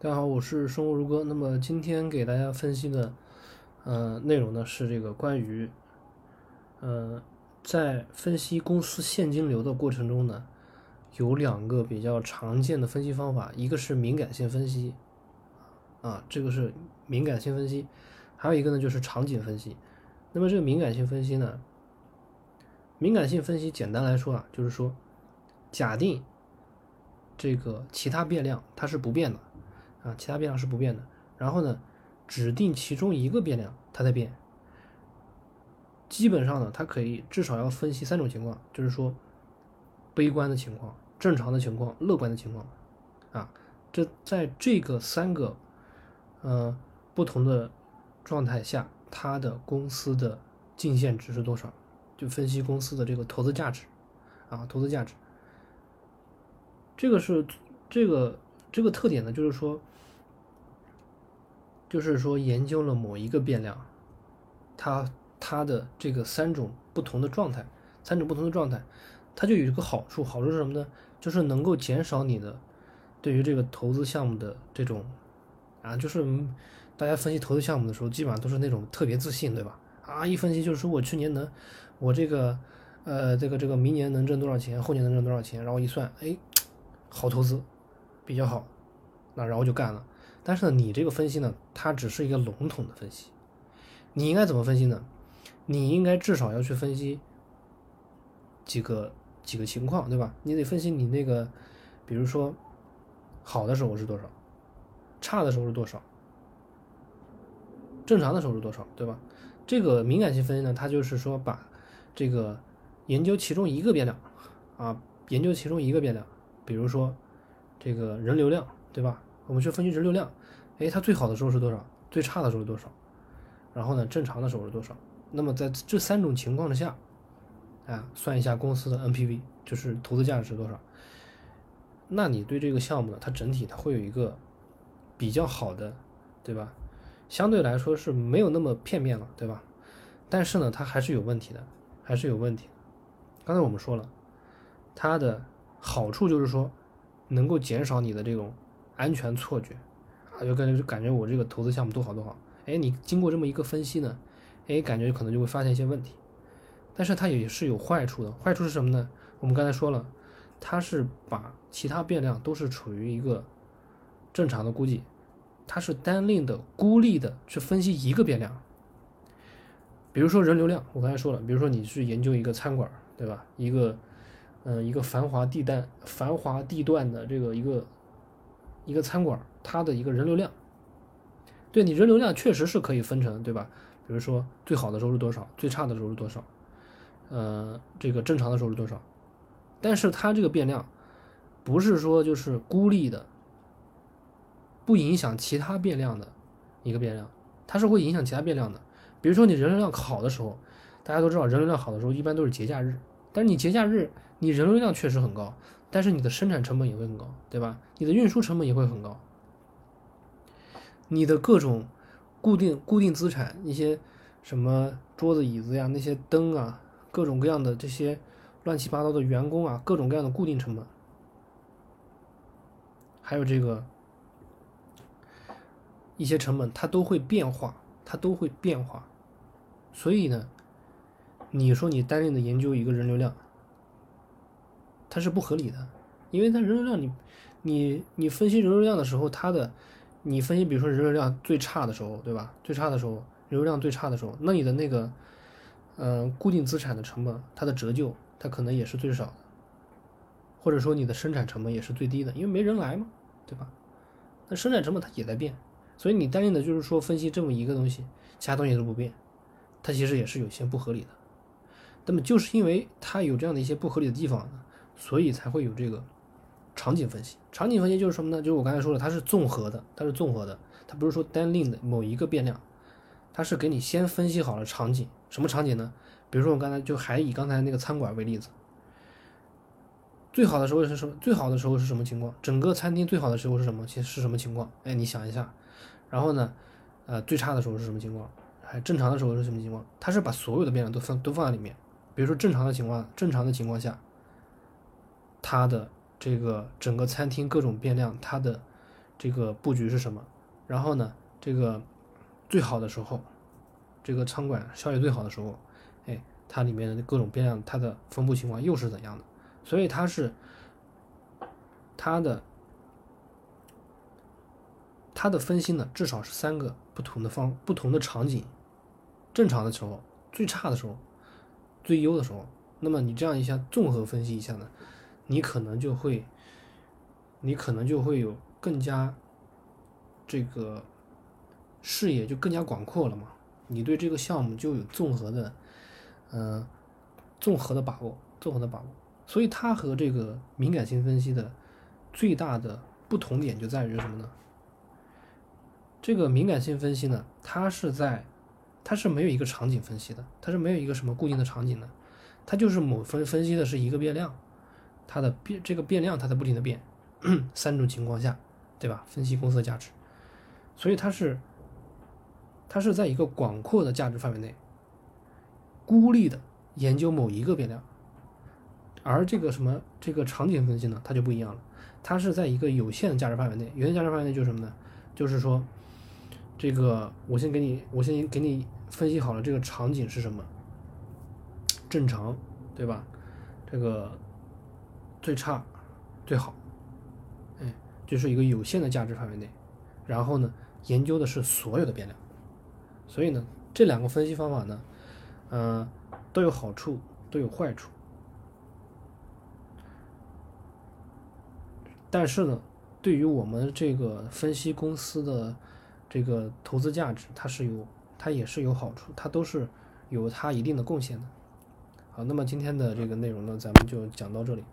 大家好，我是生活如歌。那么今天给大家分析的，呃，内容呢是这个关于，呃，在分析公司现金流的过程中呢，有两个比较常见的分析方法，一个是敏感性分析，啊，这个是敏感性分析，还有一个呢就是场景分析。那么这个敏感性分析呢，敏感性分析简单来说啊，就是说，假定这个其他变量它是不变的。啊，其他变量是不变的。然后呢，指定其中一个变量它在变。基本上呢，它可以至少要分析三种情况，就是说，悲观的情况、正常的情况、乐观的情况。啊，这在这个三个呃不同的状态下，它的公司的净现值是多少？就分析公司的这个投资价值。啊，投资价值。这个是这个。这个特点呢，就是说，就是说研究了某一个变量，它它的这个三种不同的状态，三种不同的状态，它就有一个好处，好处是什么呢？就是能够减少你的对于这个投资项目的这种啊，就是大家分析投资项目的时候，基本上都是那种特别自信，对吧？啊，一分析就是说我去年能，我这个呃这个这个明年能挣多少钱，后年能挣多少钱，然后一算，哎，好投资。比较好，那然后就干了。但是呢，你这个分析呢，它只是一个笼统的分析。你应该怎么分析呢？你应该至少要去分析几个几个情况，对吧？你得分析你那个，比如说好的时候是多少，差的时候是多少，正常的时候是多少，对吧？这个敏感性分析呢，它就是说把这个研究其中一个变量啊，研究其中一个变量，比如说。这个人流量，对吧？我们去分析人流量，哎，它最好的时候是多少？最差的时候是多少？然后呢，正常的时候是多少？那么在这三种情况之下，啊，算一下公司的 NPV，就是投资价值是多少？那你对这个项目呢，它整体它会有一个比较好的，对吧？相对来说是没有那么片面了，对吧？但是呢，它还是有问题的，还是有问题。刚才我们说了，它的好处就是说。能够减少你的这种安全错觉啊，就感觉就感觉我这个投资项目多好多好。哎，你经过这么一个分析呢，哎，感觉可能就会发现一些问题。但是它也是有坏处的，坏处是什么呢？我们刚才说了，它是把其他变量都是处于一个正常的估计，它是单另的孤立的去分析一个变量。比如说人流量，我刚才说了，比如说你去研究一个餐馆，对吧？一个。嗯，一个繁华地段、繁华地段的这个一个一个餐馆，它的一个人流量，对你人流量确实是可以分成，对吧？比如说最好的时候是多少，最差的时候是多少，呃，这个正常的时候是多少？但是它这个变量不是说就是孤立的，不影响其他变量的一个变量，它是会影响其他变量的。比如说你人流量好的时候，大家都知道人流量好的时候一般都是节假日，但是你节假日。你人流量确实很高，但是你的生产成本也会很高，对吧？你的运输成本也会很高，你的各种固定固定资产，一些什么桌子椅子呀，那些灯啊，各种各样的这些乱七八糟的员工啊，各种各样的固定成本，还有这个一些成本，它都会变化，它都会变化。所以呢，你说你单另的研究一个人流量。它是不合理的，因为它人流量，你，你，你分析人流量的时候，它的，你分析，比如说人流量最差的时候，对吧？最差的时候，人流量最差的时候，那你的那个，呃，固定资产的成本，它的折旧，它可能也是最少的，或者说你的生产成本也是最低的，因为没人来嘛，对吧？那生产成本它也在变，所以你单另的就是说分析这么一个东西，其他东西都不变，它其实也是有些不合理的。那么就是因为它有这样的一些不合理的地方呢。所以才会有这个场景分析。场景分析就是什么呢？就是我刚才说的，它是综合的，它是综合的，它不是说单另的某一个变量，它是给你先分析好了场景。什么场景呢？比如说我刚才就还以刚才那个餐馆为例子，最好的时候是什么？最好的时候是什么情况？整个餐厅最好的时候是什么？其实是什么情况？哎，你想一下。然后呢，呃，最差的时候是什么情况？还正常的时候是什么情况？它是把所有的变量都放都放在里面。比如说正常的情况，正常的情况下。它的这个整个餐厅各种变量，它的这个布局是什么，然后呢，这个最好的时候，这个餐馆效益最好的时候，哎，它里面的各种变量它的分布情况又是怎样的？所以它是它的它的分析呢，至少是三个不同的方不同的场景，正常的时候，最差的时候，最优的时候。那么你这样一下综合分析一下呢，你可能就会，你可能就会有更加这个视野就更加广阔了嘛。你对这个项目就有综合的，嗯，综合的把握，综合的把握。所以它和这个敏感性分析的最大的不同点就在于什么呢？这个敏感性分析呢，它是在它是没有一个场景分析的，它是没有一个什么固定的场景的。它就是某分分析的是一个变量，它的变这个变量它在不停的变，三种情况下，对吧？分析公司的价值，所以它是它是在一个广阔的价值范围内，孤立的研究某一个变量，而这个什么这个场景分析呢，它就不一样了，它是在一个有限的价值范围内，有限价值范围内就是什么呢？就是说，这个我先给你我先给你分析好了这个场景是什么。正常，对吧？这个最差、最好，哎，就是一个有限的价值范围内。然后呢，研究的是所有的变量。所以呢，这两个分析方法呢，嗯，都有好处，都有坏处。但是呢，对于我们这个分析公司的这个投资价值，它是有，它也是有好处，它都是有它一定的贡献的。好，那么今天的这个内容呢，咱们就讲到这里。